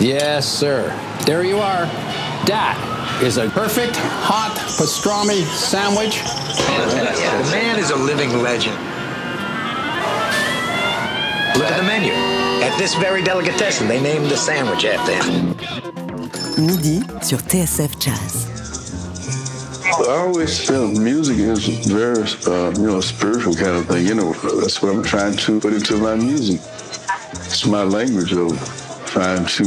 Yes, sir. There you are. That is a perfect hot pastrami sandwich. The man is a living legend. Look at the menu. At this very delicatessen, they named the sandwich after him. Midi sur TSF Jazz. I always feel music is very, uh, you know, spiritual kind of thing. You know, that's what I'm trying to put into my music. It's my language of trying to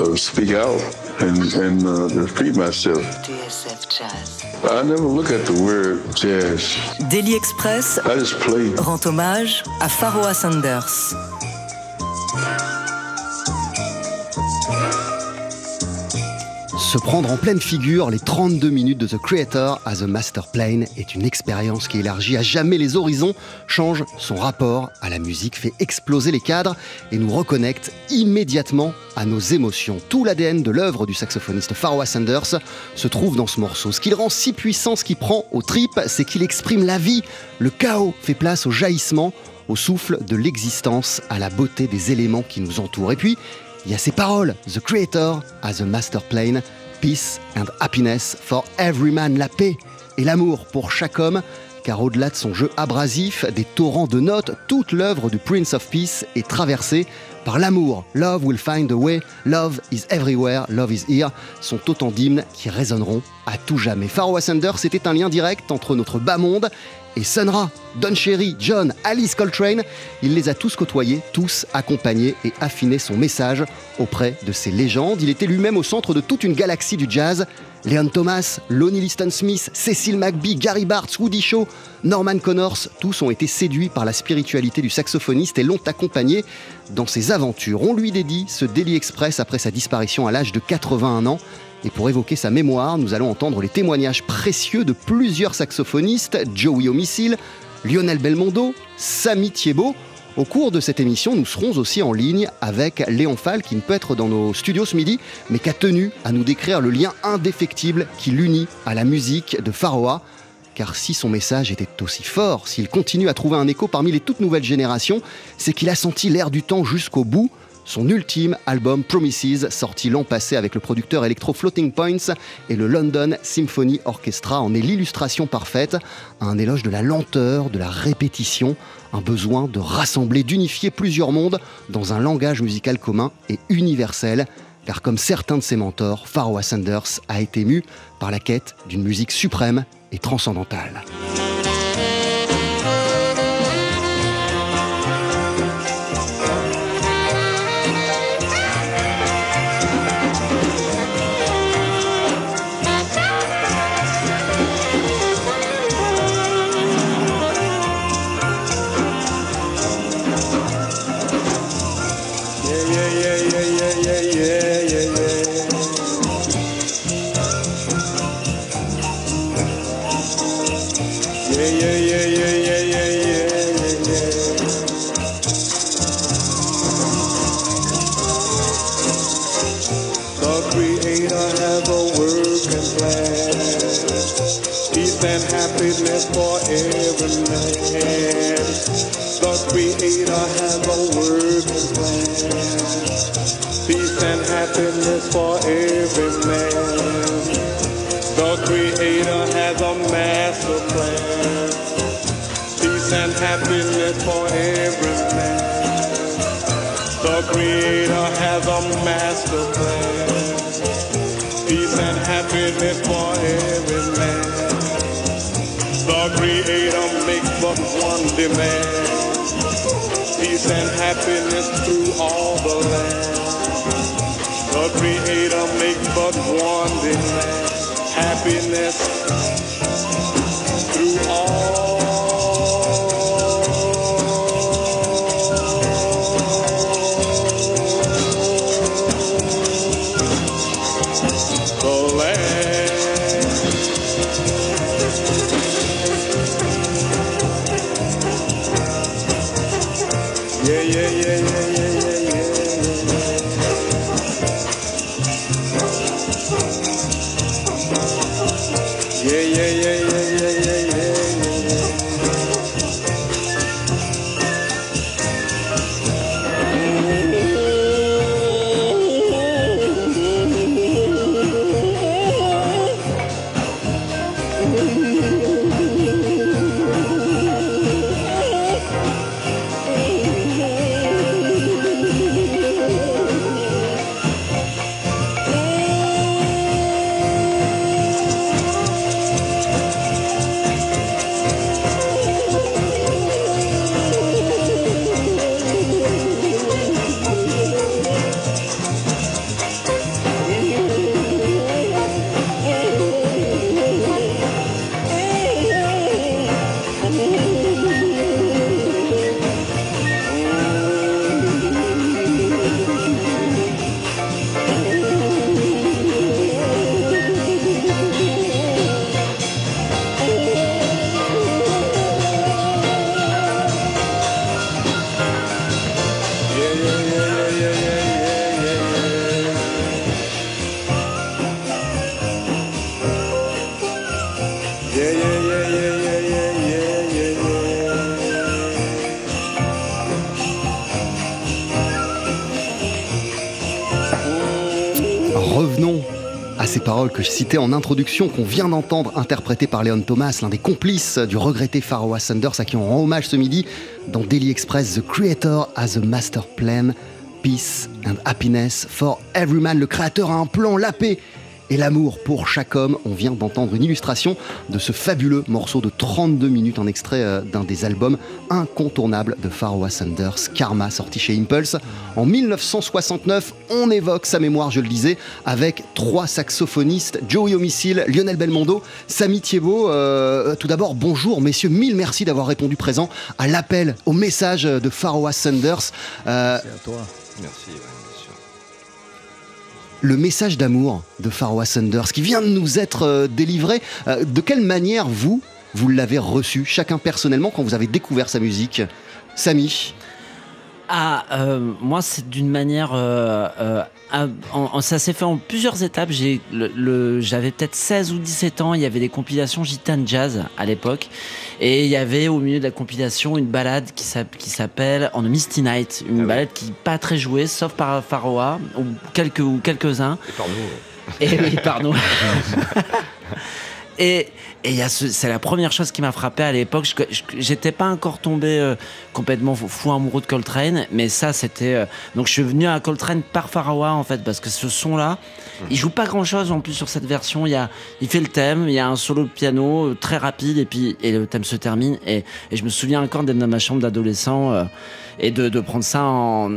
uh, speak out and, and uh, free myself. TSF Jazz. I never look at the word jazz. Daily Express I just play. rend hommage à Pharoah Sanders. Se prendre en pleine figure les 32 minutes de The Creator as a Master Plane est une expérience qui élargit à jamais les horizons, change son rapport à la musique, fait exploser les cadres et nous reconnecte immédiatement à nos émotions. Tout l'ADN de l'œuvre du saxophoniste Pharoah Sanders se trouve dans ce morceau. Ce qui le rend si puissant, ce qui prend aux tripes, c'est qu'il exprime la vie. Le chaos fait place au jaillissement, au souffle de l'existence, à la beauté des éléments qui nous entourent. Et puis, il y a ces paroles, The Creator as a Master Plane, Peace and Happiness for Every Man, la paix et l'amour pour chaque homme, car au-delà de son jeu abrasif, des torrents de notes, toute l'œuvre du Prince of Peace est traversée par l'amour. Love will find a way, love is everywhere, love is here, sont autant d'hymnes qui résonneront à tout jamais. Pharoah Sanders, c'était un lien direct entre notre bas monde et Sun Ra, Don Cherry, John, Alice Coltrane, il les a tous côtoyés, tous accompagnés et affiné son message auprès de ces légendes. Il était lui-même au centre de toute une galaxie du jazz. Leon Thomas, Lonnie Liston Smith, Cecil McBee, Gary Bartz, Woody Shaw, Norman Connors, tous ont été séduits par la spiritualité du saxophoniste et l'ont accompagné dans ses aventures. On lui dédie ce Daily Express après sa disparition à l'âge de 81 ans. Et pour évoquer sa mémoire, nous allons entendre les témoignages précieux de plusieurs saxophonistes, Joey Homicile, Lionel Belmondo, Samy Thiebaud. Au cours de cette émission, nous serons aussi en ligne avec Léon Fall, qui ne peut être dans nos studios ce midi, mais qui a tenu à nous décrire le lien indéfectible qui l'unit à la musique de Pharoah. Car si son message était aussi fort, s'il continue à trouver un écho parmi les toutes nouvelles générations, c'est qu'il a senti l'air du temps jusqu'au bout. Son ultime album Promises, sorti l'an passé avec le producteur électro Floating Points et le London Symphony Orchestra, en est l'illustration parfaite, un éloge de la lenteur, de la répétition, un besoin de rassembler, d'unifier plusieurs mondes dans un langage musical commun et universel. Car comme certains de ses mentors, Pharoah Sanders a été mu par la quête d'une musique suprême et transcendantale. Revenons à ces paroles que je citais en introduction, qu'on vient d'entendre interprétées par Léon Thomas, l'un des complices du regretté Pharaoh Sanders, à qui on rend hommage ce midi dans Daily Express, The Creator has a Master Plan, Peace and Happiness for Every Man. Le créateur a un plan, la paix et l'amour pour chaque homme. On vient d'entendre une illustration de ce fabuleux morceau de 32 minutes, un extrait euh, d'un des albums incontournables de Pharaoh Sanders, Karma, sorti chez Impulse. En 1969, on évoque sa mémoire, je le disais, avec trois saxophonistes, Joey Homicile, Lionel Belmondo, Samy Thiebaud. Euh, tout d'abord, bonjour messieurs, mille merci d'avoir répondu présent à l'appel, au message de Pharaoh Sanders. Euh, Merci, ouais, bien sûr. Le message d'amour de Pharaoh Sanders qui vient de nous être euh, délivré. Euh, de quelle manière vous, vous l'avez reçu, chacun personnellement, quand vous avez découvert sa musique? Samy Ah, euh, moi, c'est d'une manière. ça s'est fait en plusieurs étapes. J'avais peut-être 16 ou 17 ans. Il y avait des compilations gitane jazz à l'époque. Et il y avait au milieu de la compilation une balade qui s'app- qui s'appelle On a Misty Night. Une balade qui n'est pas très jouée, sauf par Pharaoh ou quelques- ou quelques-uns. Et par nous, Et oui, pardon. Et et il y a ce- c'est la première chose qui m'a frappé à l'époque. J'étais pas encore tombé euh, complètement fou, fou amoureux de Coltrane, mais ça c'était. euh, donc je suis venu à Coltrane par Pharaoh en fait, parce que ce son-là, il joue pas grand-chose en plus sur cette version. Il, y a, il fait le thème, il y a un solo de piano euh, très rapide, et puis et le thème se termine. Et, et je me souviens encore d'être dans ma chambre d'adolescent. euh, et de, de prendre ça en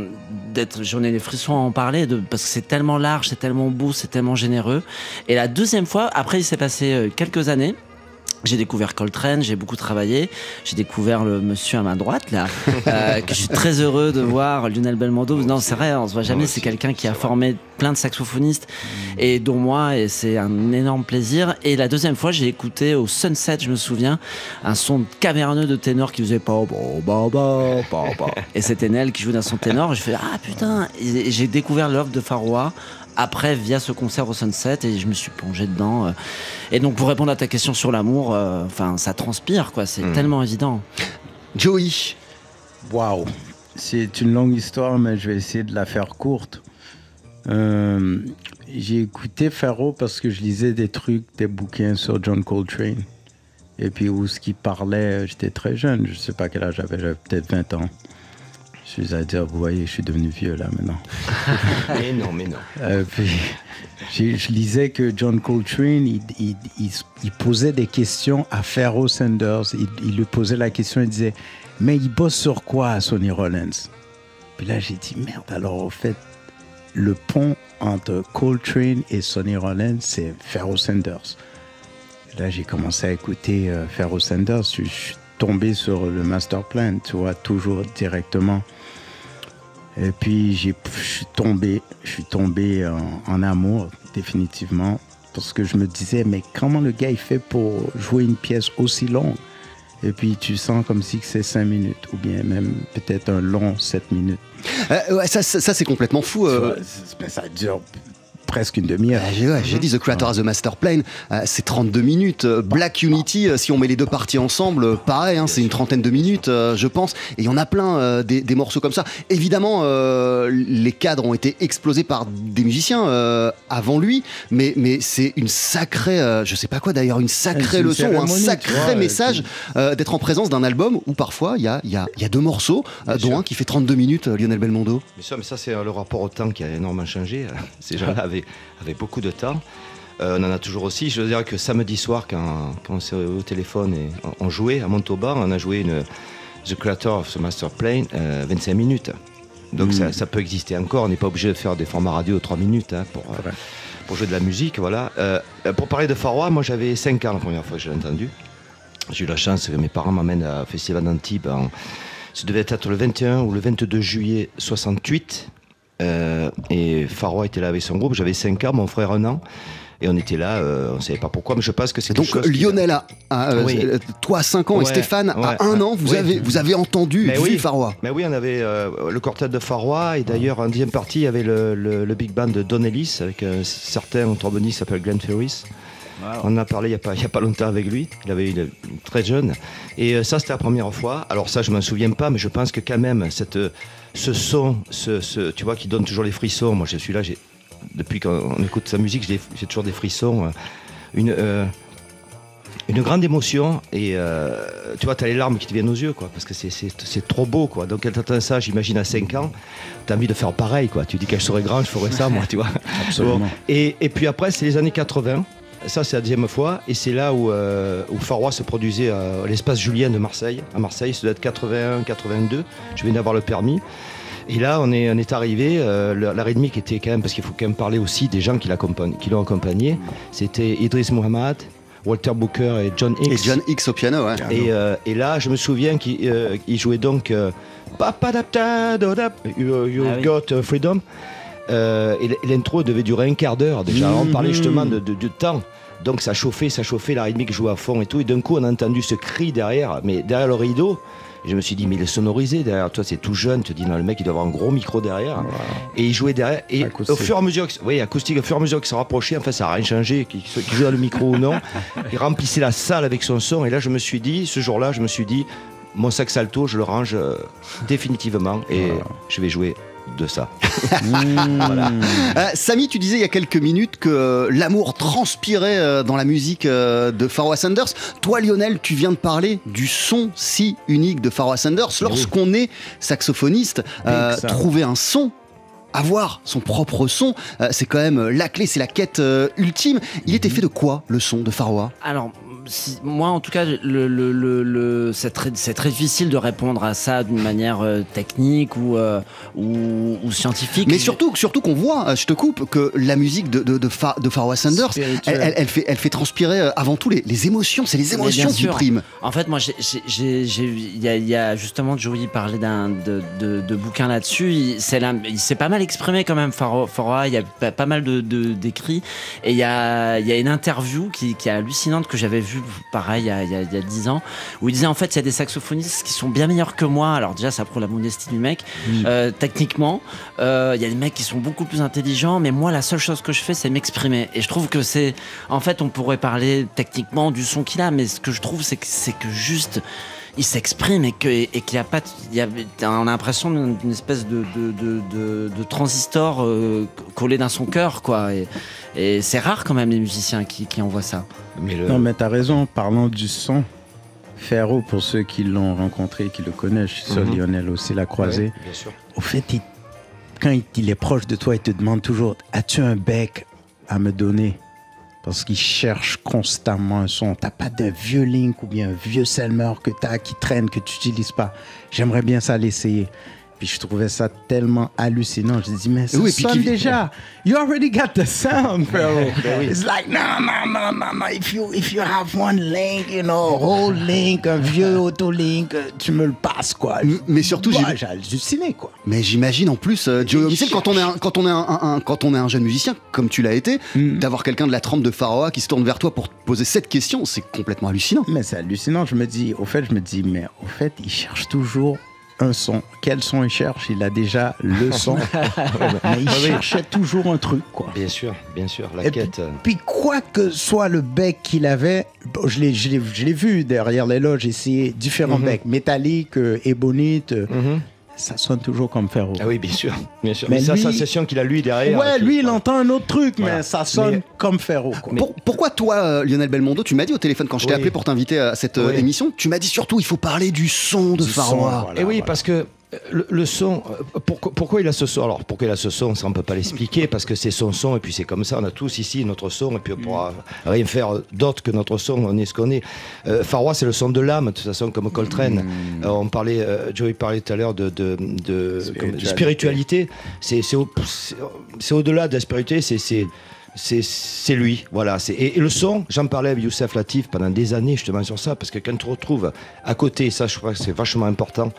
d'être j'en ai les frissons à en parler de, parce que c'est tellement large c'est tellement beau c'est tellement généreux et la deuxième fois après il s'est passé quelques années j'ai découvert Coltrane, j'ai beaucoup travaillé. J'ai découvert le monsieur à ma droite, là, euh, que je suis très heureux de voir, Lionel Belmondo. Non, c'est vrai, on se voit jamais. C'est quelqu'un qui a formé plein de saxophonistes, et dont moi, et c'est un énorme plaisir. Et la deuxième fois, j'ai écouté au Sunset, je me souviens, un son caverneux de ténor qui faisait pas, ba, ba, ba, ba, ba. Et c'était Nel qui jouait dans son ténor. Je fais, ah putain! J'ai découvert l'œuvre de Faroua après via ce concert au Sunset et je me suis plongé dedans. euh. Et donc pour répondre à ta question sur l'amour, euh, enfin ça transpire quoi, c'est tellement évident. Joey Waouh C'est une longue histoire, mais je vais essayer de la faire courte. Euh, J'ai écouté Pharaoh parce que je lisais des trucs, des bouquins sur John Coltrane. Et puis où ce qui parlait, j'étais très jeune, je sais pas quel âge j'avais, j'avais peut-être 20 ans. Je suis à dire, vous voyez, je suis devenu vieux là maintenant. Mais non, mais non. Euh, puis, je lisais que John Coltrane, il, il- il- il posait des questions à Pharaoh Sanders. Il, lui posait la question, il disait, mais il bosse sur quoi à Sonny Rollins? Puis là, j'ai dit, merde, alors au fait, le pont entre Coltrane et Sonny Rollins, c'est Pharaoh Sanders. Et là, j'ai commencé à écouter euh, Pharaoh Sanders. Je, je suis tombé sur le master plan, tu vois, toujours directement. Et puis je suis tombé, je suis tombé en, en amour définitivement parce que je me disais mais comment le gars il fait pour jouer une pièce aussi longue? Et puis tu sens comme si c'est 5 minutes ou bien même peut-être un long 7 minutes. Euh, ouais, Ça, ça, ça, c'est complètement fou. Euh, vois, ça dure presque une demi-heure. Euh, j'ai ouais, j'ai dit The Creator has a Master Plan, euh, c'est 32 minutes. Euh, Black Unity, euh, si on met les deux parties ensemble, pareil, hein, c'est une trentaine de minutes, euh, je pense. Et il y en a plein euh, des, des morceaux comme ça. Évidemment, euh, les cadres ont été explosés par des musiciens euh, avant lui, mais, mais c'est une sacrée, euh, je sais pas quoi d'ailleurs, une sacrée une leçon, ou un sacré vois, message euh, d'être en présence d'un album où parfois il y a, il y, a, y a deux morceaux, euh, dont sûr. un qui fait 32 minutes, euh, Lionel Belmondo. Mais ça, mais ça c'est euh, le rapport au temps qui a énormément changé. Ces gens-là avaient, avaient beaucoup de temps. Euh, on en a toujours aussi. Je veux dire que samedi soir, quand, quand on s'est au téléphone et on, on jouait à Montauban, on a joué une The Creator of the Master Plane, euh, 25 minutes. Donc ça, ça peut exister encore. On n'est pas obligé de faire des formats radio de 3 minutes hein, pour, euh, pour jouer de la musique. Voilà. Euh, euh, pour parler de Faroua, moi j'avais 5 ans la première fois que je l'ai entendu. J'ai eu la chance que mes parents m'amènent à un festival d'Antibes. en- Ça devait être le 21 ou le 22 juillet 68. Euh, et Faroua était là avec son groupe. J'avais 5 ans, mon frère un an. Et on était là, euh, on ne savait pas pourquoi, mais je pense que c'est Donc chose Lionel a, a, euh, Oui. toi à 5 ans Ouais, et Stéphane à ouais, 1 ouais. an, vous, Oui. avez, vous avez entendu, Mais vu oui. Faroua. Mais oui, on avait euh, le quartet de Faroua et d'ailleurs en deuxième partie, il y avait le, le- le big band de Don Ellis avec un certain tromboniste qui s'appelle Glenn Ferris. On en a parlé il n'y a, pas- il y a pas longtemps avec lui. Il avait une, très jeune. Et euh, ça, c'était la première fois. Alors ça, je m'en souviens pas, mais je pense que quand même, cette, ce son, ce, ce- tu vois, qui donne toujours les frissons. Moi, je suis là, depuis qu'on écoute sa musique, j'ai toujours des frissons. euh, Une, euh, une grande émotion et euh, tu vois, tu as les larmes qui te viennent aux yeux, quoi, parce que c'est- trop beau, quoi. Donc, quand tu entends ça, j'imagine à 5 ans, tu as envie de faire pareil, quoi. Tu dis quand je serais grand, je ferais ça, moi, tu vois. Absolument. Bon. Et, et puis après, c'est les années 80. Ça, c'est la deuxième fois. Et c'est là où, euh, où Farois se produisait à l'espace Julien de Marseille. À Marseille, ça doit être 81, 82. Je viens d'avoir le permis. Et là, on est, on est arrivé. euh, la, la rythmique était quand même, parce qu'il faut quand même parler aussi des gens qui l'accompagnent- qui l'ont accompagné. C'était Idriss Mohamed, Walter Booker et John Hicks. Et John X au piano, ouais. Et, euh, et là, je me souviens qu'il euh, jouait donc euh, You've Ah oui. Got Freedom. Euh, et l'intro devait durer un quart d'heure déjà. On parlait justement de, de- de temps. Donc ça chauffait, ça chauffait, la rythmique jouait à fond et tout. Et d'un coup, on a entendu ce cri derrière, mais derrière le rideau. Je me suis dit, mais il est sonorisé derrière toi, c'est tout jeune. Tu te dis, non, le mec, il doit avoir un gros micro derrière. Et il jouait derrière. Et Acoustique. au fur et à mesure, que, oui, acoustique, au fur et à mesure qu'il se rapprochait, enfin, ça n'a rien changé, qu'il joue dans le micro ou non. Il remplissait la salle avec son son. Et là, je me suis dit, ce jour-là, je me suis dit, mon sax alto, je le range euh, définitivement et je vais jouer de ça. voilà. Euh, Samy, tu disais il y a quelques minutes que euh, l'amour transpirait euh, dans la musique de Pharoah Sanders. Toi, Lionel, tu viens de parler du son si unique de Pharoah Sanders. Lorsqu'on est saxophoniste, euh, trouver un son avoir son propre son, euh, c'est quand même la clé, c'est la quête euh, ultime. Il était fait de quoi le son de Pharoah? Alors, si- moi, en tout cas, le, le- le- le- c'est très, difficile de répondre à ça d'une manière euh, technique ou, euh, ou, ou scientifique. Mais surtout, surtout qu'on voit, euh, je te coupe, que la musique de, de, de, Fa- de Pharoah Sanders, elle, Spirituelle. elle- elle fait, elle fait transpirer avant tout les, les émotions. C'est les émotions qui priment. En fait, moi, il y, a- il y a justement Joey parlait d'un de, de, de bouquins là-dessus. Il, là- s'est pas mal exprimé quand même, Foroa. Il y a pas, pas mal de de- d'écrits. Et il y a, il y a une interview qui, qui est hallucinante que j'avais vue, pareil, il y, a, il y a- il y a 10 ans, où il disait en fait, il y a des saxophonistes qui sont bien meilleurs que moi. Alors déjà, ça prouve la modestie du mec. Euh, techniquement, euh, il y a des mecs qui sont beaucoup plus intelligents, mais moi, la seule chose que je fais, c'est m'exprimer. Et je trouve que c'est, en fait, on pourrait parler techniquement du son qu'il a, mais ce que je trouve, c'est que c'est que juste il s'exprime et que et qu'il n'y a pas y a, on a l'impression d'une espèce de de, de, de- de transistor euh, collé dans son cœur quoi et, et c'est rare quand même les musiciens qui, qui envoient ça Mais le- Non, mais t'as raison. Parlant du son, Ferro, pour ceux qui l'ont rencontré, qui le connaissent, je suis sûr Mhm. Lionel aussi l'a croisé. Ouais, bien sûr. Au fait, il- quand il, il est proche de toi, il te demande toujours As-tu un bec à me donner? Parce qu'il cherche constamment un son. T'as pas de vieux Link ou bien un vieux Selmer que t'as qui traîne, que tu n'utilises pas. J'aimerais bien ça l'essayer. Puis je trouvais ça tellement hallucinant. Je dis, mais ça Oui, sonne déjà. You already got the sound, Pharaoh. It's like, no, no, no, no, no. If you, if you have one link, you know, whole link, un vieux auto-link, tu me le passes, quoi. M- mais surtout, Moi, j'ai- halluciné, quoi. Mais j'imagine en plus, euh, Joey Homicide, quand on est un, quand on est un, un- un- quand on est un jeune musicien, comme tu l'as été, Mm. d'avoir quelqu'un de la trempe de Pharoah qui se tourne vers toi pour te poser cette question, c'est complètement hallucinant. Mais c'est hallucinant. Je me dis, au fait, je me dis, mais au fait, il cherche toujours un son. Quel son il cherche? Il a déjà le son. mais il oui. cherchait toujours un truc, quoi. Bien sûr, bien sûr, la Et quête. euh, puis quoi que soit le bec qu'il avait, bon, je l'ai, vu derrière les loges, essayer différents Mhm. becs, métalliques, euh, ébonites, euh, mhm. Ça sonne toujours comme Ferro. Ah oui, bien sûr, bien sûr. Mais Mais, c'est lui- la sensation qu'il a lui derrière. ouais, qui- lui, il entend un autre truc, mais ça sonne Mais- comme Ferro. Quoi. Pour- pourquoi toi, euh, Lionel Belmondo, tu m'as dit au téléphone quand je t'ai Oui. appelé pour t'inviter à cette euh, Oui. émission, tu m'as dit surtout il faut parler du son de voilà. Et oui, parce que le, le son, euh, pourquoi, pourquoi il a ce son? Alors, pourquoi il a ce son, ça on peut pas l'expliquer, parce que c'est son son, et puis c'est comme ça, on a tous ici notre son, et puis on pourra rien faire d'autre que notre son, on est ce qu'on est. Euh, c'est le son de l'âme, de toute façon, comme Coltrane. Euh, on parlait, euh, Joey parlait tout à l'heure de, Spiritualité. C'est c'est au- c'est- c'est au-delà de la spiritualité, c'est- lui, voilà. Et, et le son, j'en parlais avec Youssef Latif pendant des années justement sur ça, parce que quand tu te retrouves à côté, ça je crois que c'est vachement important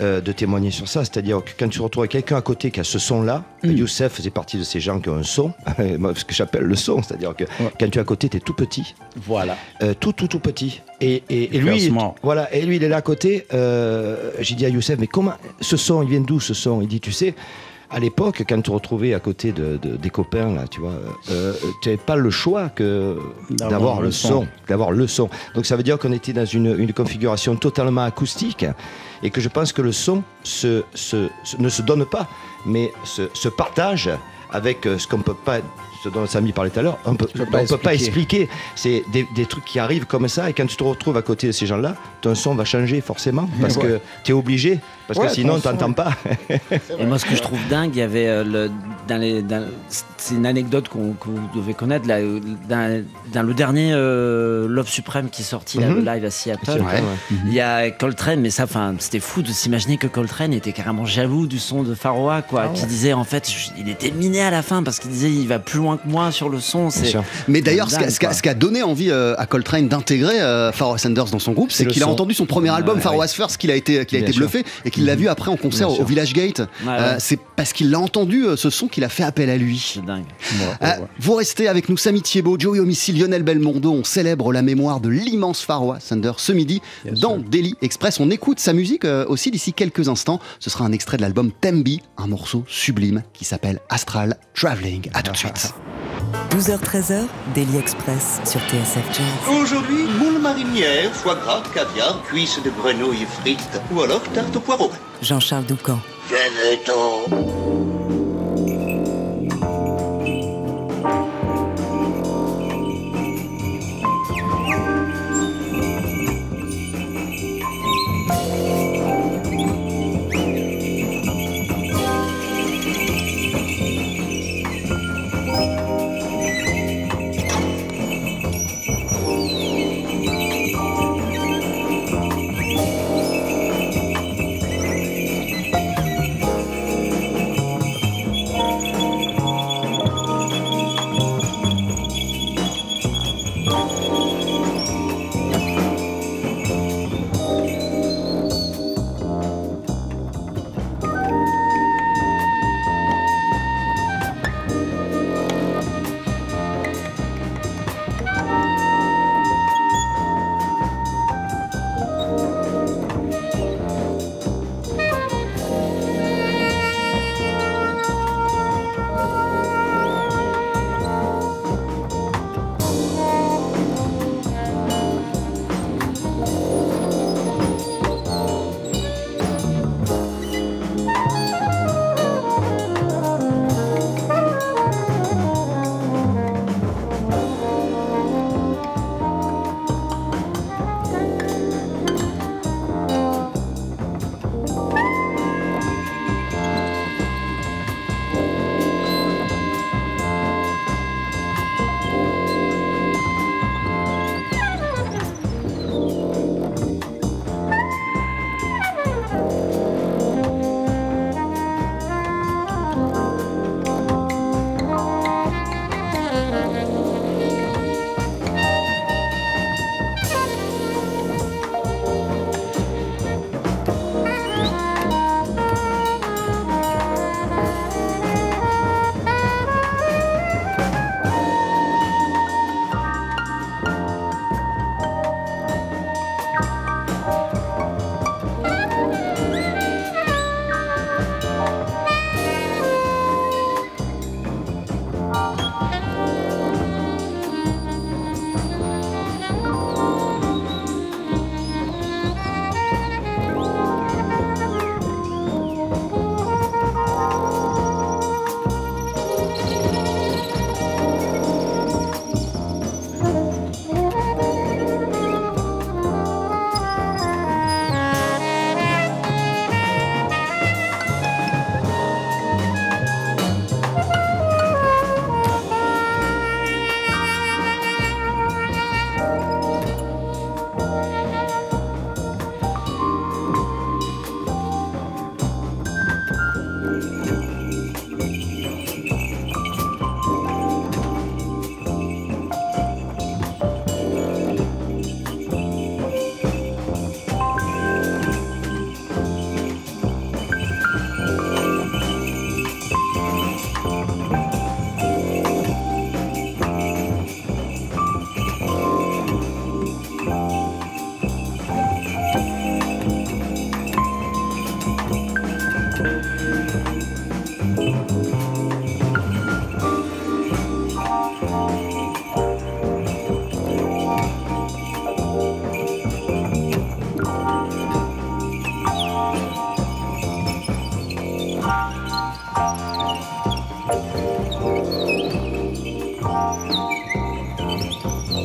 euh, de témoigner sur ça, c'est-à-dire que quand tu retrouves quelqu'un à côté qui a ce son-là, Youssef faisait partie de ces gens qui ont un son, moi, ce que j'appelle le son, c'est-à-dire que quand tu es à côté, tu es tout petit, Voilà. euh, tout, tout, tout petit. Et, et, et lui, voilà, et lui, il est là à côté. euh, J'ai dit à Youssef, mais comment ce son, il vient d'où ce son? Il dit, tu sais, à l'époque, quand tu te retrouvais à côté de, de- des copains, là, tu vois, euh, tu n'avais pas le choix que D'avoir le le son. son, d'avoir le son. Donc ça veut dire qu'on était dans une, une configuration totalement acoustique et que je pense que le son se, se- se- ne se donne pas, mais se, partage avec euh, ce qu'on peut pas, ce dont Samy parlait tout à l'heure, on peut, peux on pas peut pas expliquer. expliquer. C'est des, des trucs qui arrivent comme ça, et quand tu te retrouves à côté de ces gens-là, ton son va changer forcément, parce Ouais. que tu es obligé, parce Ouais, que sinon, ton son, t'entends pas. Et moi, ce que je trouve dingue, il y avait euh, le, dans les, dans- c'est une anecdote qu'on que vous devez connaître. Là, euh, dans, dans le dernier euh, Love Supreme qui est sorti, là, Mhm. le live à Seattle, Ouais. il y a Coltrane, mais ça, enfin, c'était fou de s'imaginer que Coltrane était carrément jaloux du son de Pharoah, quoi, qui disait en fait, je- il était miné à la fin parce qu'il disait, il va plus loin que moi sur le son. C'est. Mais d'ailleurs, ce, dingue, qui a- ce qui a- quoi. ce qui a donné envie euh, à Coltrane d'intégrer euh, Pharoah Sanders dans son groupe, c'est qu'il a entendu son premier album, Ouais, Pharoah's First, qu'il a été, qu'il a été bluffé et qu'il l'a vu après en concert au, au Village Gate. Ouais, Euh, ouais. c'est parce qu'il l'a entendu euh, ce son qu'il a fait appel à lui. c'est dingue. Euh, vous restez avec nous, Samy Thiebaud, Joey Homicide, Lionel Belmondo. On célèbre la mémoire de l'immense Pharoah Sanders ce midi Yes, dans sir. Daily Express. On écoute sa musique euh, aussi d'ici quelques instants. Ce sera un extrait de l'album Tembi, un morceau sublime qui s'appelle Astral Traveling. À tout de suite. 12h-13h, Daily Express sur TSF Jazz. Aujourd'hui, moule marinière, foie gras, caviar, cuisses de grenouille frites ou alors tarte au poireau. Jean-Charles Doucan.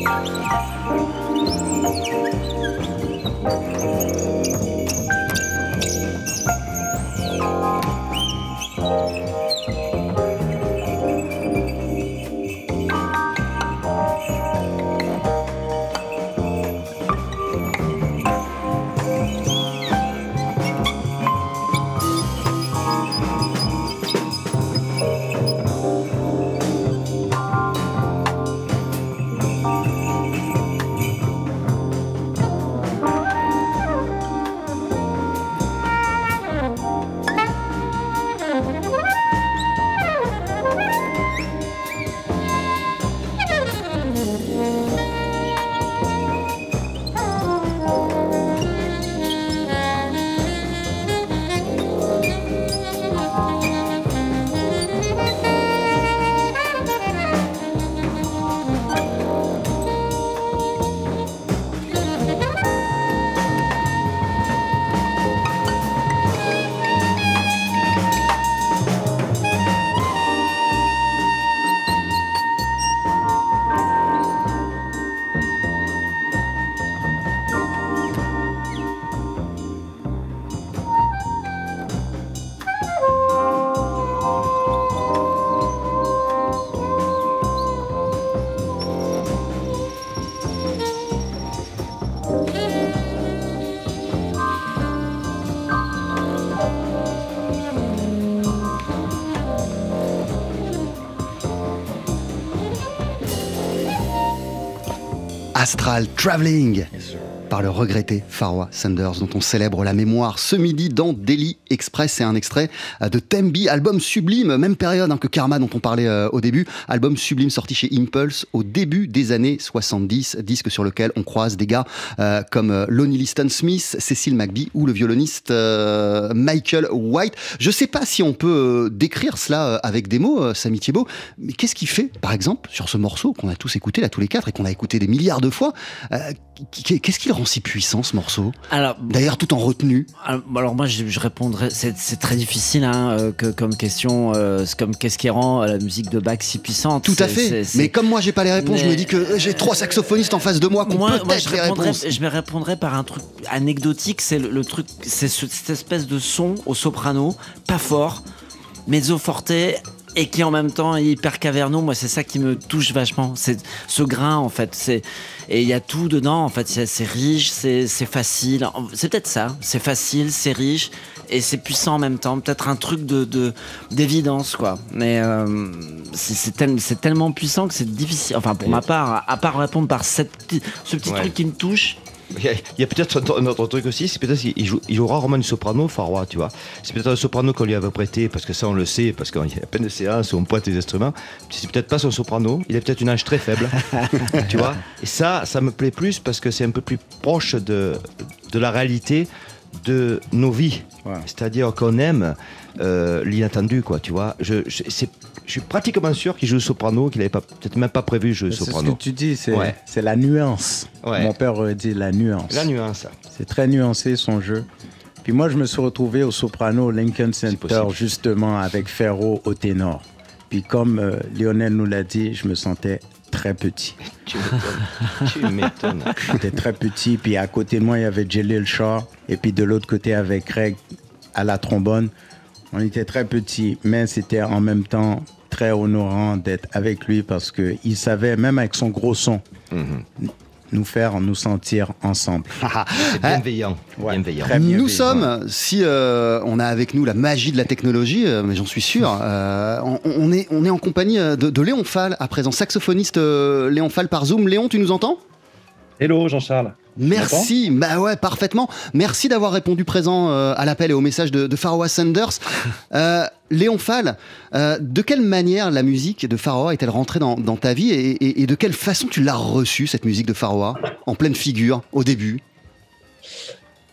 Música Astral Traveling par le regretté Farwa Sanders, dont on célèbre la mémoire ce midi dans Daily Express. C'est un extrait euh, de Tembi, album sublime, même période hein, que Karma dont on parlait euh, au début. Album sublime sorti chez Impulse au début des années 70, disque sur lequel on croise des gars euh, comme Lonnie Liston Smith, Cecil McBee ou le violoniste Michael White. Je sais pas si on peut décrire cela avec des mots, Samy Thiebaud, mais qu'est-ce qui fait, par exemple, sur ce morceau qu'on a tous écouté, là tous les quatre, et qu'on a écouté des milliards de fois, qu'est-ce qui le rend si puissant ce morceau? Alors, D'ailleurs, tout en retenue. Alors, moi, je, je répondrais, c'est très difficile hein, euh, que, comme question, euh, comme qu'est-ce qui rend euh, la musique de Bach si puissante? Tout à fait. Mais comme moi, j'ai pas les réponses, je me dis que j'ai trois saxophonistes en face de moi qui ont peut-être les réponses. Je me répondrais par un truc anecdotique, c'est le, truc, c'est cette espèce de son au soprano, pas fort, mezzo forte et qui en même temps est hyper caverneux. Moi, c'est ça qui me touche vachement. C'est ce grain, en fait. C'est et il y a tout dedans. En fait, c'est riche, c'est facile. C'est peut-être ça. C'est facile, c'est riche et c'est puissant en même temps. Peut-être un truc de d'évidence, quoi. Mais euh, c'est tellement puissant que c'est difficile. Enfin, pour ma part, à part répondre par cette, ce petit truc qui me touche. Il y a, peut-être un autre truc aussi, c'est peut-être qu'il joue, il jouera Roman soprano, Farwa, tu vois. C'est peut-être un soprano qu'on lui avait prêté, parce que ça on le sait, parce qu'il y a peine de séances où on pointe les instruments. C'est peut-être pas son soprano, il a peut-être une âge très faible, tu vois. Et ça, ça me plaît plus parce que c'est un peu plus proche de, de la réalité de nos vies. C'est-à-dire qu'on aime euh, l'inattendu, quoi, tu vois. Je, je, suis pratiquement sûr qu'il joue soprano, qu'il n'avait peut-être même pas prévu jouer soprano. C'est ce que tu dis, c'est la nuance. Mon père dit la nuance. La nuance. C'est très nuancé son jeu. Puis moi, je me suis retrouvé au soprano Lincoln Center, justement, avec Ferro au ténor. Puis comme euh, Lionel nous l'a dit, je me sentais très petit. Tu m'étonnes. J'étais très petit. Puis à côté de moi, il y avait Jalil Shaw. Et puis de l'autre côté, avec Greg à la trombone. On était très petits, mais c'était en même temps très honorant d'être avec lui parce qu'il savait, même avec son gros son, mhm. nous faire nous sentir ensemble. bienveillant. bienveillant. Nous sommes, si euh, on a avec nous la magie de la technologie, euh, mais j'en suis sûr, euh, on, est, on est en compagnie de, de Léon Fall, à présent saxophoniste Léon Fall par Zoom. Léon, tu nous entends? Hello Jean-Charles. Merci, bah ouais, parfaitement. Merci d'avoir répondu présent euh, à l'appel et au message de, de Pharaoh Sanders. Euh, Léon Fall, euh, de quelle manière la musique de Pharaoh est-elle rentrée dans, ta vie et, de quelle façon tu l'as reçue, cette musique de Pharaoh, en pleine figure, au début?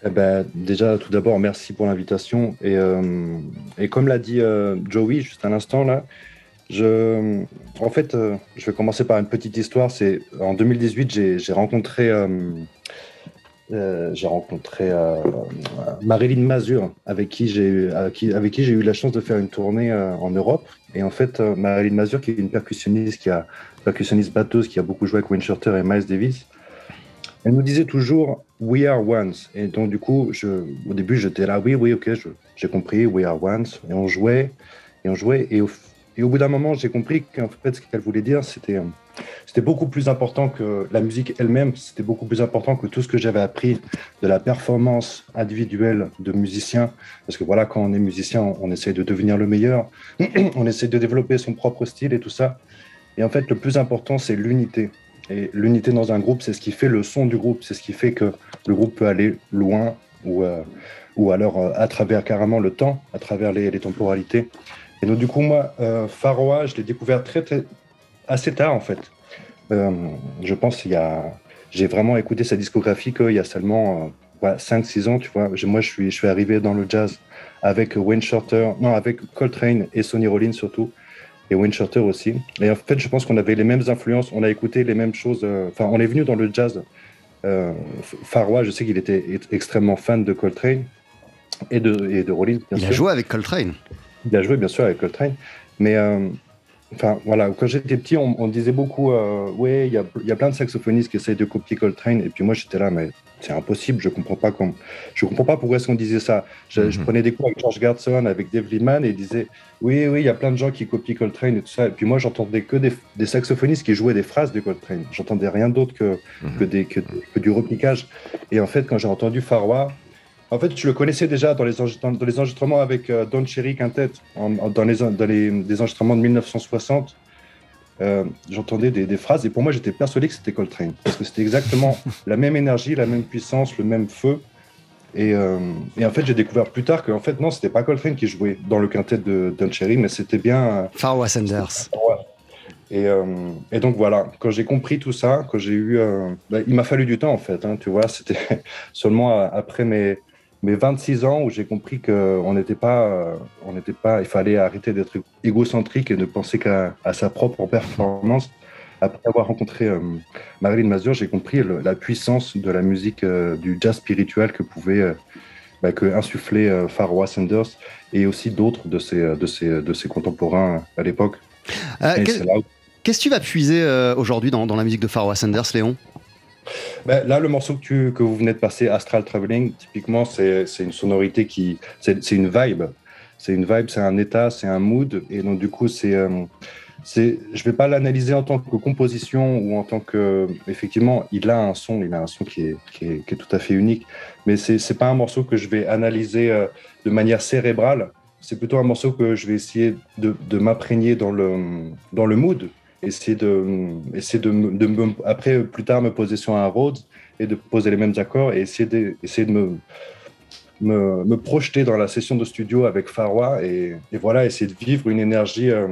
Eh ben, Déjà, tout d'abord, merci pour l'invitation. Et, et, comme l'a dit Joey juste à l'instant, là, en fait, euh, je vais commencer par une petite histoire. C'est en 2018, j'ai rencontré euh, euh, j'ai rencontré Marilyn Mazur, avec qui j'ai avec qui, j'ai eu la chance de faire une tournée en Europe. Et en fait, Marilyn Mazur, qui est une percussionniste, qui a percussionniste batteuse, qui a beaucoup joué avec Wayne Shorter et Miles Davis, elle nous disait toujours We are ones. Et donc du coup, au début, j'étais là, oui, oui, ok, j'ai compris, We are ones. Et on jouait, et on jouait, et au, et au bout d'un moment, j'ai compris qu'en fait, ce qu'elle voulait dire, c'était euh, c'était beaucoup plus important que la musique elle-même, c'était beaucoup plus important que tout ce que j'avais appris de la performance individuelle de musicien. Parce que voilà, quand on est musicien, on, essaie de devenir le meilleur, on essaie de développer son propre style et tout ça. Et en fait, le plus important, c'est l'unité. Et l'unité dans un groupe, c'est ce qui fait le son du groupe, c'est ce qui fait que le groupe peut aller loin ou, euh, ou alors euh, à travers carrément le temps, à travers les temporalités. Et donc, du coup, moi, euh, je l'ai découvert très, très, assez tard, en fait. Euh, je pense qu'il y a. J'ai vraiment écouté sa discographie qu'il y a seulement euh, ouais, 5-6 ans, tu vois. Moi, je suis, je suis arrivé dans le jazz avec Wayne Shorter, non, avec Coltrane et Sonny Rollins surtout, et Wayne Shorter aussi. Et en fait, je pense qu'on avait les mêmes influences, on a écouté les mêmes choses. euh, Enfin, on est venu dans le jazz. Euh, je sais qu'il était extrêmement fan de Coltrane et de, et de Rollins, bien Il a sûr. joué avec Coltrane. Il a joué bien sûr avec Coltrane, mais euh, enfin voilà, quand j'étais petit, on, on disait beaucoup, euh, ouais, il y a, il y a plein de saxophonistes qui essayent de copier Coltrane, et puis moi j'étais là, mais c'est impossible, je comprends pas comment, je comprends pas pourquoi est-ce qu'on disait ça. Je, je prenais des cours avec George Gershon, avec Dave Liman, et ils disaient, oui, oui, il y a plein de gens qui copient Coltrane et tout ça, et puis moi j'entendais que des, des saxophonistes qui jouaient des phrases de Coltrane, j'entendais rien d'autre que, des, que, que du repiquage, et en fait quand j'ai entendu Pharoah, en fait, je le connaissais déjà dans les, enregistre- dans, dans les enregistrements avec euh, Don Cherry Quintet, en- en- dans, les, dans les des enregistrements de 1960. Euh, J'entendais des, des phrases et pour moi, j'étais persuadé que c'était Coltrane parce que c'était exactement la même énergie, la même puissance, le même feu. Et, euh, et en fait, j'ai découvert plus tard qu'en fait, non, c'était pas Coltrane qui jouait dans le quintet de Don Cherry, mais c'était bien. Pharoah Sanders. et, euh, et donc voilà, quand j'ai compris tout ça, quand j'ai eu, euh, bah, il m'a fallu du temps en fait. hein, tu vois, c'était seulement après mes mes 26 ans où j'ai compris que on n'était pas, on n'était pas, il fallait arrêter d'être égocentrique et de penser qu'à à sa propre performance. Après avoir rencontré euh, Marilyn Mazur, j'ai compris le- la puissance de la musique euh, du jazz spirituel que pouvait euh, bah, que insuffler euh, Pharoah Sanders et aussi d'autres de ses, de ses, de ses contemporains à l'époque. Qu'est-ce que tu vas puiser aujourd'hui dans, dans la musique de Pharoah Sanders, Léon? Là, le morceau que, vous venez de passer, Astral Traveling, typiquement, c'est une sonorité qui. C'est une vibe. C'est une vibe, c'est un état, c'est un mood. Et donc, du coup, c'est. euh, je ne vais pas l'analyser en tant que composition ou en tant que. Effectivement, il a un son, il a un son qui est, tout à fait unique. Mais ce n'est pas un morceau que je vais analyser euh, de manière cérébrale. C'est plutôt un morceau que je vais essayer de, m'imprégner dans le mood. Essayer de, essayer de, de après, plus tard, me poser sur un Rhodes et de poser les mêmes accords et essayer de, essayer de me, me, me projeter dans la session de studio avec Pharoah et, et voilà, essayer de vivre une énergie euh,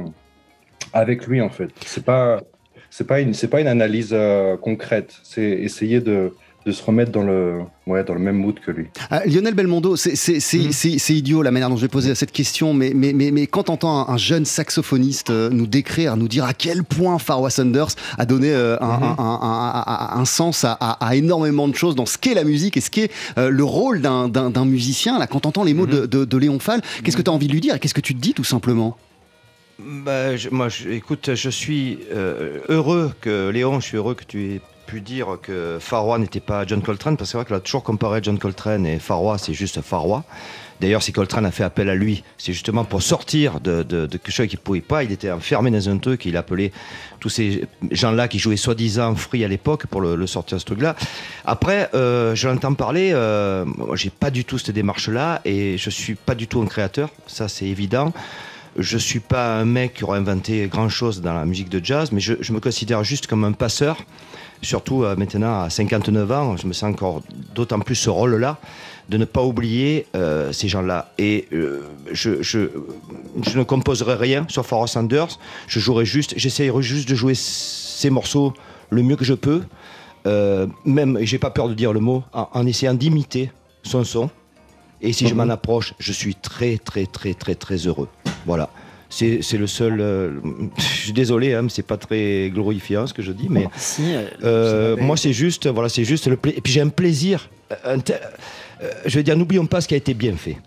avec lui en fait. C'est pas c'est pas une c'est pas une analyse euh, concrète. C'est essayer de, de se remettre dans le ouais dans le même mood que lui. Ah, Lionel Belmondo, c'est c'est- c'est- Mhm. c'est- c'est idiot la manière dont je vais poser cette question, mais, mais, mais, mais quand t'entends un, un jeune saxophoniste euh, nous décrire, nous dire à quel point Pharoah Sanders a donné euh, un, Mhm. un- un- un- un- un sens à, à- à énormément de choses dans ce qu'est la musique et ce qu'est euh, le rôle d'un- d'un d'un musicien, là, quand t'entends les mots de, de- de Léon Fall, qu'est-ce que t'as envie de lui dire et qu'est-ce que tu te dis tout simplement? Bah, je- moi, je- écoute, je suis euh, heureux que, Léon, je suis heureux que tu aies pu dire que Pharoah n'était pas John Coltrane, parce que c'est vrai qu'il a toujours comparé John Coltrane et Pharoah, c'est juste Pharoah. D'ailleurs, si Coltrane a fait appel à lui, c'est justement pour sortir de, quelque chose qu'il ne pouvait pas. Il était enfermé dans un truc, il appelait tous ces gens-là qui jouaient soi-disant free à l'époque pour le, sortir de ce truc-là. Après, euh, je l'entends parler, euh, j'ai pas du tout cette démarche-là et je suis pas du tout un créateur, ça c'est évident. Je suis pas un mec qui aurait inventé grand-chose dans la musique de jazz, mais je me considère juste comme un passeur. Surtout euh, maintenant à 59 ans, je me sens encore d'autant plus ce rôle-là de ne pas oublier euh, ces gens-là. Et euh, je, je, je ne composerai rien sur Pharoah Sanders. Je jouerai juste, j'essayerai juste de jouer ces morceaux le mieux que je peux. Euh, même, et j'ai pas peur de dire le mot, en, en essayant d'imiter son son. Et si je m'en approche, je suis très, très, très, très, très heureux. Voilà. C'est le seul. euh, je suis désolé, hein, mais c'est pas très glorifiant ce que je dis, mais Si, euh, euh, moi c'est juste, voilà, c'est juste le. Et puis j'ai un plaisir. un tel- euh, je veux dire, n'oublions pas ce qui a été bien fait.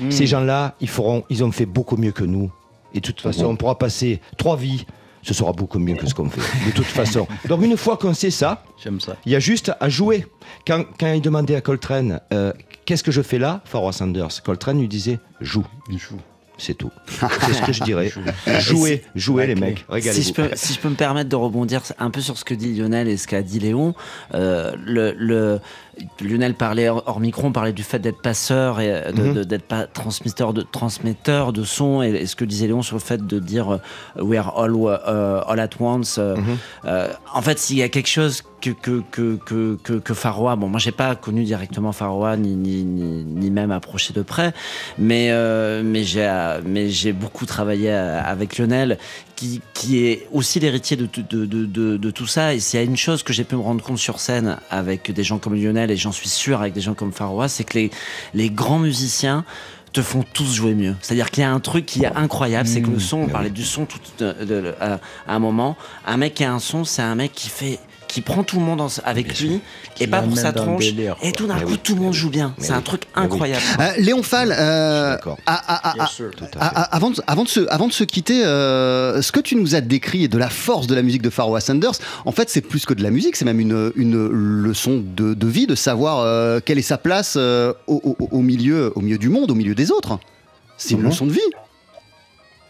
Hmm. Ces gens-là, ils feront, ils ont fait beaucoup mieux que nous. Et de toute façon, on pourra passer trois vies. Ce sera beaucoup mieux que ce qu'on fait. De toute façon. Donc une fois qu'on sait ça, il y a juste à jouer. Quand, quand il demandait à Coltrane, qu'est-ce que je fais là, Pharoah Sanders, Coltrane lui disait, joue. Joue. C'est tout. C'est ce que je dirais. Jouez, jouez les mecs. Si je, peux, si je peux me permettre de rebondir un peu sur ce que dit Lionel et ce qu'a dit Léon, euh, le, le- Lionel parlait hors micro, on parlait du fait d'être passeur et euh, Mhm. d'être pas transmetteur de transmetteur de son et, et ce que disait Léon sur le fait de dire euh, we are all euh, all at once. euh, Mhm. euh, en fait, s'il y a quelque chose que que que que que, bon, moi j'ai pas connu directement Pharoah ni ni, ni ni même approché de près, mais euh, mais j'ai mais j'ai beaucoup travaillé avec Lionel qui, qui est aussi l'héritier de, tout- de, de, de, de tout ça. Et s'il y a une chose que j'ai pu me rendre compte sur scène avec des gens comme Lionel, et j'en suis sûr avec des gens comme Pharoah, c'est que les, les grands musiciens te font tous jouer mieux. C'est-à-dire qu'il y a un truc qui est incroyable, c'est que le son, on parlait du son tout, de- de- à, à un moment, un mec qui a un son, c'est un mec qui fait qui prend tout le monde en- avec lui et pas pour sa tronche délire, et tout d'un coup oui. tout le monde joue bien c'est un truc Mais oui. incroyable Euh, Léon Fall, euh, sûr. Avant, de, avant, de se, avant de se quitter, euh, ce que tu nous as décrit de la force de la musique de Pharoah Sanders, en fait, c'est plus que de la musique, c'est même une, une leçon de, de vie, de savoir euh, quelle est sa place euh, au, au- au milieu, au milieu du monde, au milieu des autres. C'est une leçon de vie.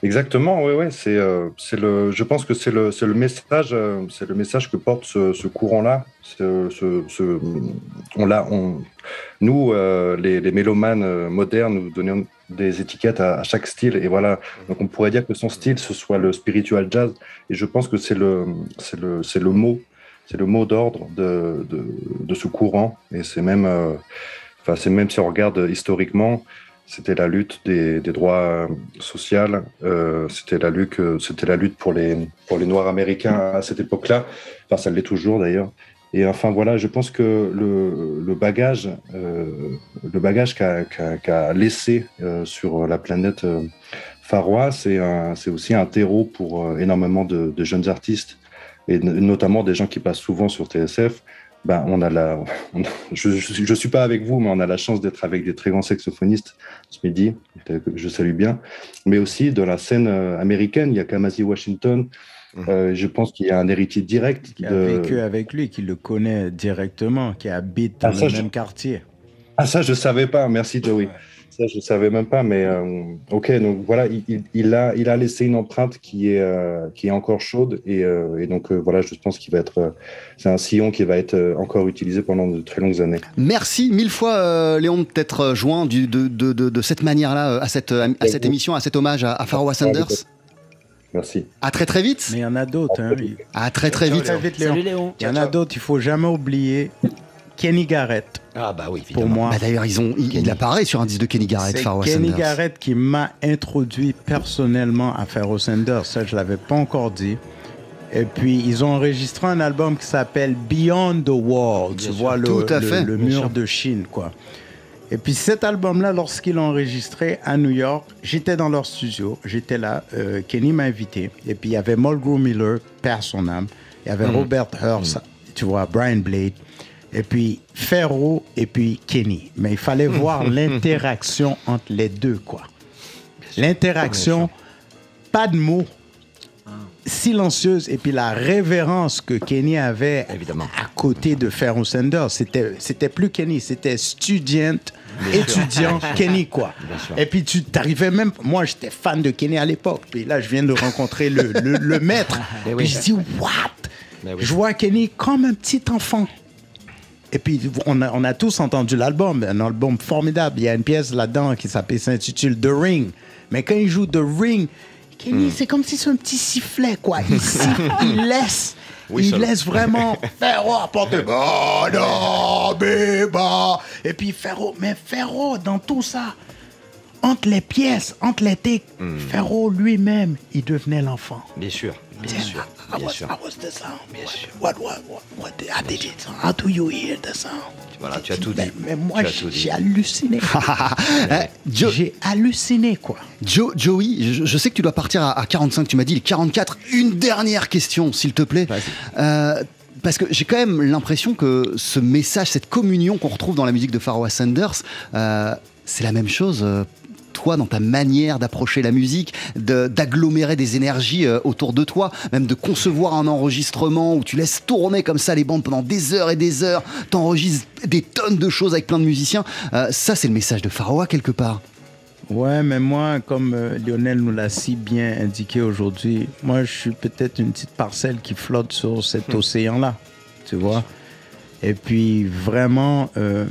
Exactement, oui, ouais, c'est, euh, c'est le, je pense que c'est le, c'est le message, euh, c'est le message que porte ce, ce courant-là. Ce, ce- ce- on l'a, on, nous, euh, les, les mélomanes modernes, nous donnons des étiquettes à, à chaque style, et voilà. Donc, on pourrait dire que son style, ce soit le spiritual jazz, et je pense que c'est le, c'est le, c'est le mot, c'est le mot d'ordre de, de, de ce courant, et c'est même, enfin, c'est même si on regarde historiquement. C'était la lutte des, droits euh, sociaux. euh, c'était la lutte, euh, c'était la lutte pour les pour les Noirs américains à cette époque-là. Enfin, ça l'est toujours d'ailleurs. Et enfin voilà, je pense que le, bagage, le bagage qu'a laissé sur la planète Pharoah, c'est aussi un terreau pour énormément de, de jeunes artistes et notamment des gens qui passent souvent sur TSF. Ben, on a la, on je, je suis pas avec vous, mais on a la chance d'être avec des très grands saxophonistes ce midi, que je salue bien, mais aussi de la scène euh, américaine. Il y a Kamasi Washington. Euh, je pense qu'il y a un héritier direct Qui a vécu avec lui, qui le connaît directement, qui habite dans Ah, le je- même quartier. Ah ça je savais pas. Merci Joey. Ça je savais même pas, mais euh, ok. Donc voilà, il, a il a laissé une empreinte qui est euh, qui est encore chaude et, euh, et donc euh, voilà, je pense qu'il va être euh, c'est un sillon qui va être encore utilisé pendant de très longues années. Merci mille fois, euh, Léon, de t'être joint du- de, de- de- de cette manière-là à cette, à cette vous. émission, à cet hommage à, à Pharoah Sanders. Merci. À très très vite. Mais il y en a d'autres. Hein. À très très vite. Salut Léon Il y en a d'autres, il faut jamais oublier. Kenny Garrett, Ah bah oui, pour moi. Bah, D'ailleurs, ils ont, il, il apparaît sur un disque de Kenny Garrett, C'est Pharoah Kenny Sanders. Garrett qui m'a introduit personnellement à Pharoah Sanders. Ça, je l'avais pas encore dit. Et puis, ils ont enregistré un album qui s'appelle Beyond the Wall. Tu vois le, Tout à le- fait. le Bien mur sûr. de Chine, quoi. Et puis cet album-là, lorsqu'ils l'ont enregistré à New York, j'étais dans leur studio, j'étais là, euh, Kenny m'a invité. Et puis il y avait Mulgrew Miller, père son âme. Il y avait Robert Hurst, tu vois, Brian Blade. Et puis Ferro et puis Kenny. Mais il fallait voir l'interaction entre les deux, quoi. L'interaction, pas de mots, silencieuse. Et puis la révérence que Kenny avait Évidemment. à côté de Ferro Sanders, c'était, c'était plus Kenny, c'était student, étudiant Kenny, quoi. Et puis tu t'arrivais même, moi j'étais fan de Kenny à l'époque, puis là je viens de rencontrer le, le, le maître, oui. puis je dis, what? Oui. Je vois Kenny comme un petit enfant. Et puis, on a, on a tous entendu l'album, un album formidable. Il y a une pièce là-dedans qui s'intitule The Ring. Mais quand il joue The Ring, Kenny, c'est comme si c'est un petit sifflet, quoi. Il siffle, il laisse. Oui, il laisse vraiment Ferro apporter. Et puis Ferro, mais Ferro, dans tout ça, entre les pièces, entre les Hmm. Ferro lui-même, il devenait l'enfant. Bien sûr, bien sûr, I bien was, sûr. I was the sound, bien sûr. What, what, what, what, I did it. How do you hear the sound? Voilà, tu as tout dit. Mais, mais moi, j'ai halluciné. Joe- J'ai halluciné, quoi. Joe, Joey, je, je sais que tu dois partir à, à 45, tu m'as dit les 44. Une dernière question, s'il te plaît. Euh, parce que j'ai quand même l'impression que ce message, cette communion qu'on retrouve dans la musique de Pharoah Sanders, euh, c'est la même chose. Toi, dans ta manière d'approcher la musique, de- d'agglomérer des énergies euh, autour de toi, même de concevoir un enregistrement où tu laisses tourner comme ça les bandes pendant des heures et des heures, t'enregistres des tonnes de choses avec plein de musiciens. Euh, ça, c'est le message de Pharoah quelque part. Ouais, mais moi, comme euh, Lionel nous l'a si bien indiqué aujourd'hui, moi, je suis peut-être une petite parcelle qui flotte sur cet océan-là, tu vois. Et puis, vraiment, euh,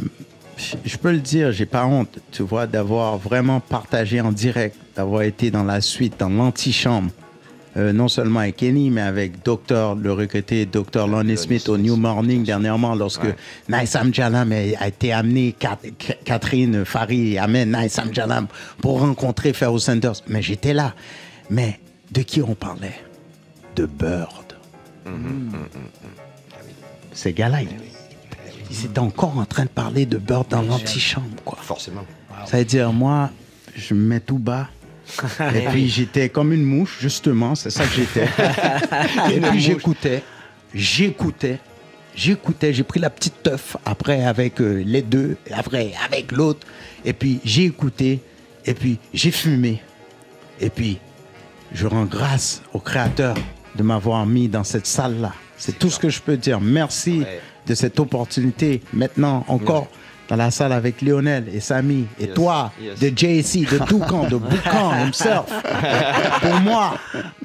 je- peux le dire, j'ai pas honte, tu vois, d'avoir vraiment partagé en direct, d'avoir été dans la suite, dans l'antichambre, euh, non seulement avec Kenny, mais avec Docteur, le regretté Dr. Lonnie Smith au New Morning dernièrement, lorsque Ouais. Naïsam Jalam a été amené, Catherine Fari amène Naïsam Jalam pour rencontrer Pharoah Sanders. Mais j'étais là. Mais de qui on parlait? De Bird. Ces gars-là, ils, ils étaient encore en train de parler de Bird dans l'antichambre, quoi. Forcément. Ça veut dire, moi, je me mets tout bas. Et puis j'étais comme une mouche, justement, c'est ça que j'étais. Et puis j'écoutais, j'écoutais, j'écoutais, j'ai pris la petite teuf après avec euh, les deux, après avec l'autre. Et puis j'ai écouté, et puis j'ai fumé. Et puis je rends grâce au Créateur de m'avoir mis dans cette salle-là. C'est tout ce que je peux dire. Merci Ouais. De cette opportunité. Maintenant, encore dans la salle avec Lionel et Samy et Yes, toi, yes. de JC, de Toucan, de Boucan himself. Pour moi,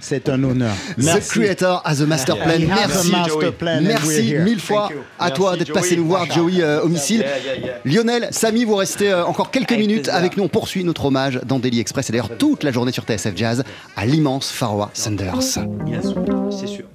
c'est un honneur. The Creator as a Master Yeah. Plan. He has a Merci, master plan Merci here. mille fois à toi Merci, d'être passé Joey. nous voir, Joey euh, au missile. Yeah, yeah, yeah. Lionel, Samy, vous restez euh, encore quelques Avec minutes plaisir. avec nous. On poursuit notre hommage dans Daily Express et d'ailleurs toute la journée sur TSF Jazz à l'immense Pharoah Sanders. C'est sûr.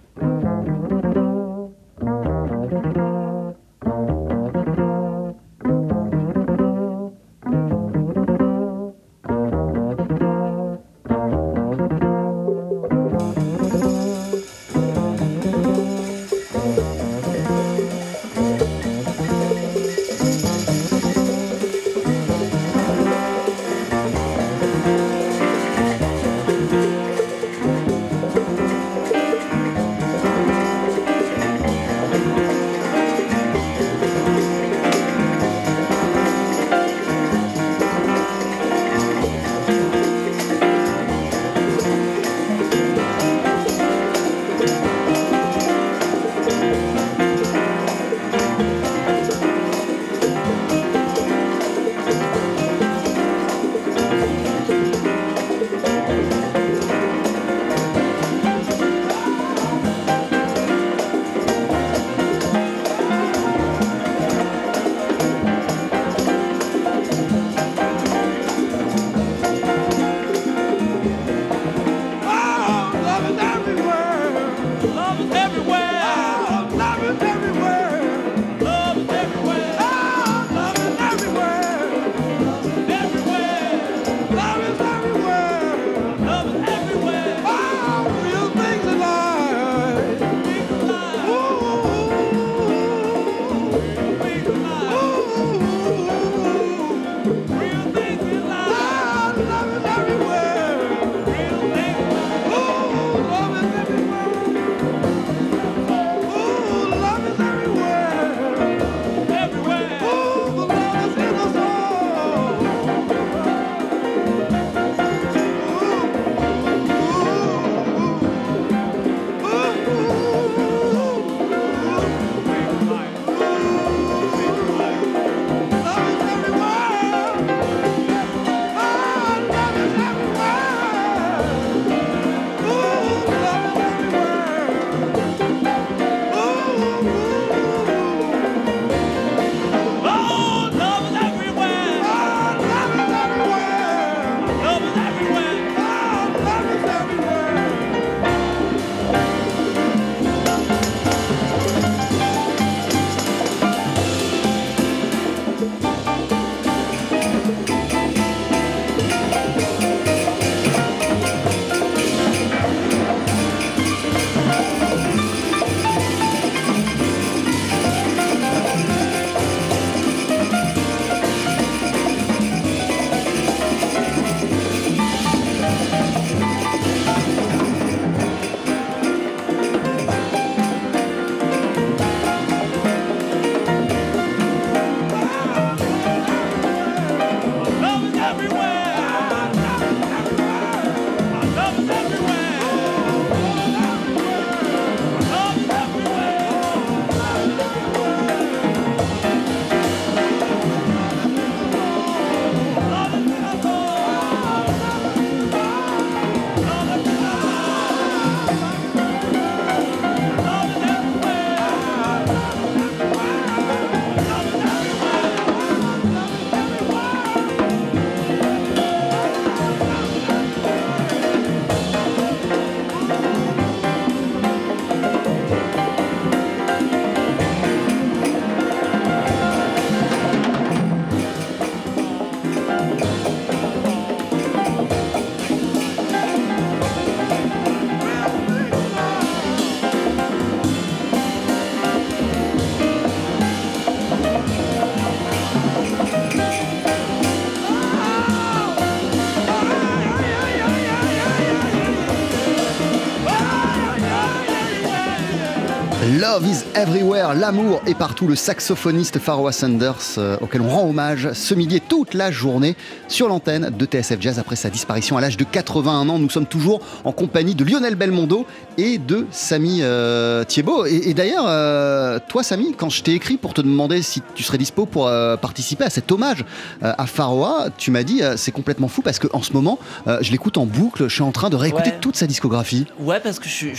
Everywhere, l'amour est partout. Le saxophoniste Pharoah Sanders, euh, auquel on rend hommage ce midi toute la journée sur l'antenne de TSF Jazz après sa disparition à l'âge de 81 ans. Nous sommes toujours en compagnie de Lionel Belmondo et de Samy euh, Thiebaud. Et, et d'ailleurs, euh, toi, Samy, quand je t'ai écrit pour te demander si tu serais dispo pour euh, participer à cet hommage euh, à Pharoah, tu m'as dit c'est complètement fou parce qu'en ce moment, je l'écoute en boucle. Je suis en train de réécouter Ouais. toute sa discographie. Ouais, parce que je.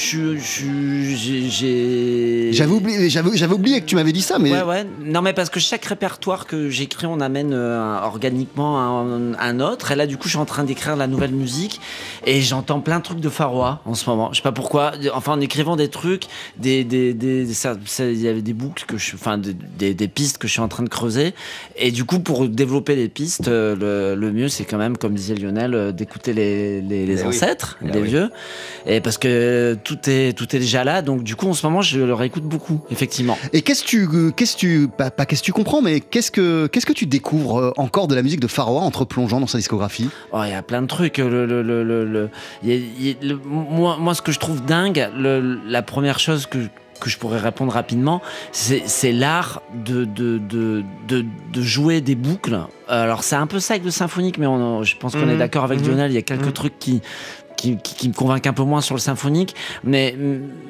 J'avais oublié, j'avais, j'avais oublié que tu m'avais dit ça, mais Ouais, ouais. Non, mais parce que chaque répertoire que j'écris, on amène organiquement un, un autre. Et là, du coup, je suis en train d'écrire la nouvelle musique et j'entends plein de trucs de Pharoah en ce moment. Je sais pas pourquoi. Enfin, en écrivant des trucs, des, des, des, ça- ça- il y avait des boucles que je, enfin, des, des, pistes que je suis en train de creuser. Et du coup, pour développer les pistes, euh, le, le mieux, c'est quand même, comme disait Lionel, euh, d'écouter les, les, les Eh oui. ancêtres, Eh les oui. vieux. Et parce que tout est, tout est déjà là. Donc, du coup, en ce moment, je le réécoute beaucoup, effectivement. Et qu'est-ce que tu, qu'est-ce que tu, pas, pas qu'est-ce que tu comprends, mais qu'est-ce que, qu'est-ce que tu découvres euh, encore de la musique de Pharoah en te plongeant dans sa discographie? Oh, il y a plein de trucs. Le, le, le, le, le- il y a- il y a- le- moi, moi, ce que je trouve dingue, le- la première chose que, que je pourrais répondre rapidement, c'est l'art de, de, de, de, de jouer des boucles. Alors, c'est un peu ça avec le symphonique, mais on, je pense qu'on Mhm. est d'accord avec Mhm. Lionel. Il y a quelques Mhm. trucs qui. Qui, qui- qui me convainquent un peu moins sur le symphonique, mais,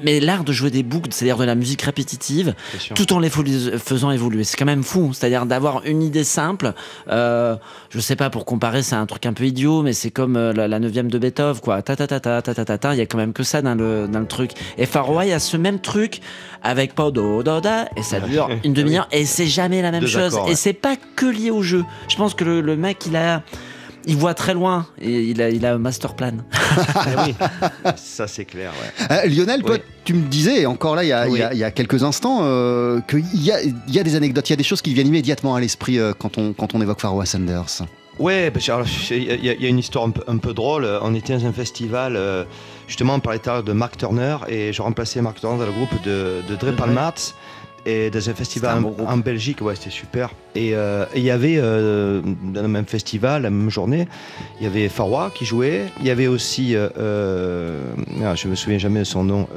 mais l'art de jouer des boucles, c'est-à-dire de la musique répétitive, tout en les faisant évoluer. C'est quand même fou, c'est-à-dire d'avoir une idée simple. Euh, je sais pas, pour comparer, c'est un truc un peu idiot, mais c'est comme euh, la, la neuvième de Beethoven, quoi. Ta ta ta ta ta ta ta ta. Il y a quand même que ça dans le, dans le truc. Et Pharoah, il y a ce même truc avec Podo Doda, et ça dure une demi-heure, et c'est jamais la même Deux chose. accords, et c'est pas que lié au jeu. Je pense que le, le mec, il a. Il voit très loin et il a, il a un master plan. Eh oui, ça c'est clair. Ouais. Euh, Lionel, toi, Oui. tu me disais encore là, il y a, il y a- Oui. il y a quelques instants, euh, qu'il y a, il y a des anecdotes, il y a des choses qui viennent immédiatement à l'esprit euh, quand, on, quand on évoque Pharoah Sanders. Ouais, alors, il y, a- il y a une histoire un peu, un peu drôle. On était dans un festival, euh, justement, on parlait tout à l'heure de Mark Turner, et je remplaçais Mark Turner dans le groupe de, de Dre Palmarts, et dans un festival en, Belgique, ouais, c'était super. Et euh, il y avait, euh, dans le même festival, la même journée, il y avait Farwa qui jouait, il y avait aussi, euh, euh, ah, je me souviens jamais de son nom,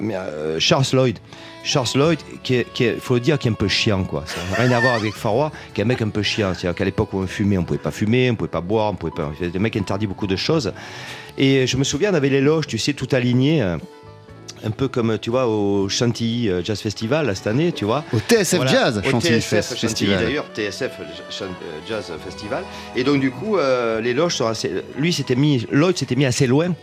mais, Charles Lloyd. Charles Lloyd, qui faut le dire, qui est un peu chiant, quoi. Ça n'a rien à voir avec Farwa, qui est un mec un peu chiant. C'est-à-dire qu'à l'époque où on fumait, on pouvait pas fumer, on pouvait pas boire, on pouvait pas. Le mec interdit beaucoup de choses. Et je me souviens, on avait les loges, tu sais, tout alignées. Euh, Un peu comme, tu vois, au Chantilly euh, Jazz Festival, cette année, tu vois. Au TSF Voilà, Jazz, au Chantilly TSF Fest- Chantilly, Festival. d'ailleurs, TSF Ch- euh, Jazz Festival. Et donc du coup, euh, les loges sont assez. Lui, s'était mis, Lloyd s'était mis assez loin.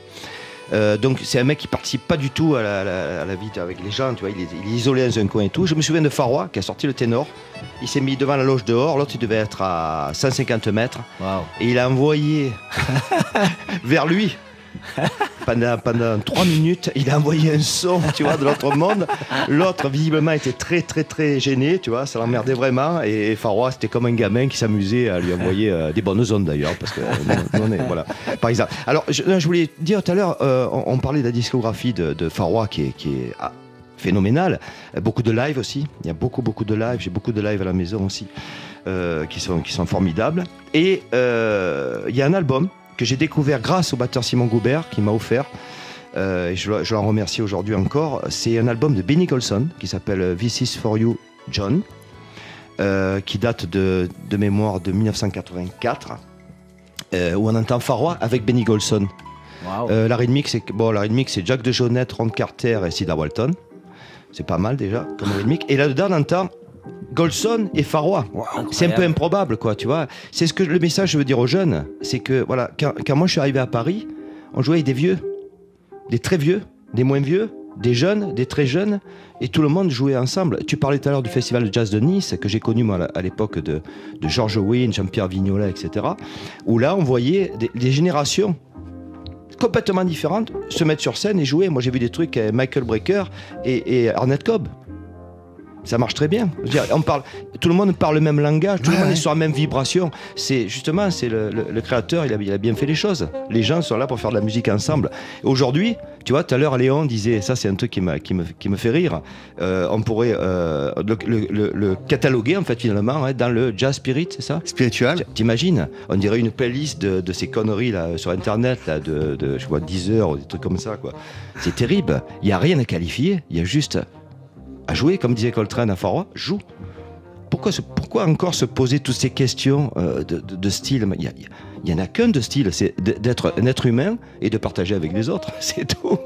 Euh, donc c'est un mec qui participe pas du tout à la, à la- à la vie avec les gens, tu vois, il est, il est isolé dans un coin et tout. Je me souviens de Farwa qui a sorti le ténor. Il s'est mis devant la loge dehors, l'autre il devait être à 150 mètres. Et il a envoyé vers lui. Pendant, pendant trois minutes, il a envoyé un son, tu vois, de l'autre monde. L'autre, visiblement, était très, très, très gêné, tu vois, ça l'emmerdait vraiment. Et Farwa, c'était comme un gamin qui s'amusait à lui envoyer euh, des bonnes ondes d'ailleurs, parce que voilà, par exemple. Alors, je, voulais dire tout à l'heure, euh, on, parlait de la discographie de, de Farwa qui est, ah, phénoménale. Beaucoup de live aussi. Il y a beaucoup, beaucoup de live. J'ai beaucoup de live à la maison aussi, euh, qui, sont, formidables. Et il y a un album que j'ai découvert grâce au batteur Simon Goubert qui m'a offert. Euh, et je, le- je l'en remercie aujourd'hui encore. C'est un album de Benny Golson qui s'appelle euh, This is for You, John, euh, qui date de, de mémoire de 1984, euh, où on entend Farwa avec Benny Golson. La rythmique, c'est bon, la rythmique, c'est Jack DeJohnette, Ron Carter et Cedar Walton. C'est pas mal déjà comme rythmique. Et là-dedans, on entend Golson et Farwa. C'est un peu improbable, quoi, tu vois. C'est ce que le message je veux dire aux jeunes, c'est que voilà, quand, quand moi je suis arrivé à Paris, on jouait avec des vieux, des très vieux, des moins vieux, des jeunes, des très jeunes, et tout le monde jouait ensemble. Tu parlais tout à l'heure du festival de jazz de Nice, que j'ai connu moi à l'époque de, de George Wynne, Jean-Pierre Vignola, etc. Où là, on voyait des, des générations complètement différentes se mettre sur scène et jouer. Moi, j'ai vu des trucs avec Michael Brecker et, et Arnett Cobb. Ça marche très bien. Dire, on parle, tout le monde parle le même langage, tout le monde ouais. est sur la même vibration. C'est justement, c'est le, le- le créateur, il a, il a bien fait les choses. Les gens sont là pour faire de la musique ensemble. Aujourd'hui, tu vois, tout à l'heure, Léon disait, ça c'est un truc qui, me, qui me fait rire. Euh, on pourrait euh, le, cataloguer en fait finalement hein, dans le jazz spirit, c'est ça? Spiritual. T'imagines? On dirait une playlist de, de ces conneries là sur internet, là, de, de je vois 10 heures ou des trucs comme ça quoi. C'est terrible. Il y a rien à qualifier. Il y a juste à jouer, comme disait Coltrane à Fort joue. Pourquoi, se- pourquoi encore se poser toutes ces questions euh, de, de- de style? Il y a- il y en a qu'un de style, c'est d'être un être humain et de partager avec les autres, c'est tout.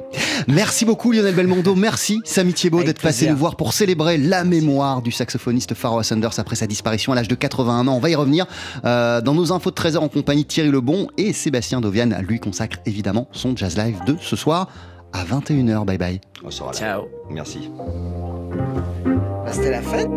Merci beaucoup Lionel Belmondo, merci Samy Thiebaud d'être passé nous voir pour célébrer la mémoire du saxophoniste Pharoah Sanders après sa disparition à l'âge de 81 ans. On va y revenir euh, dans nos infos de 13h en compagnie de Thierry Lebon et Sébastien Dovian lui consacre évidemment son Jazz Live de ce soir à 21h. Bye bye. On sera là. Ciao. Merci. Bah, C'était la fête.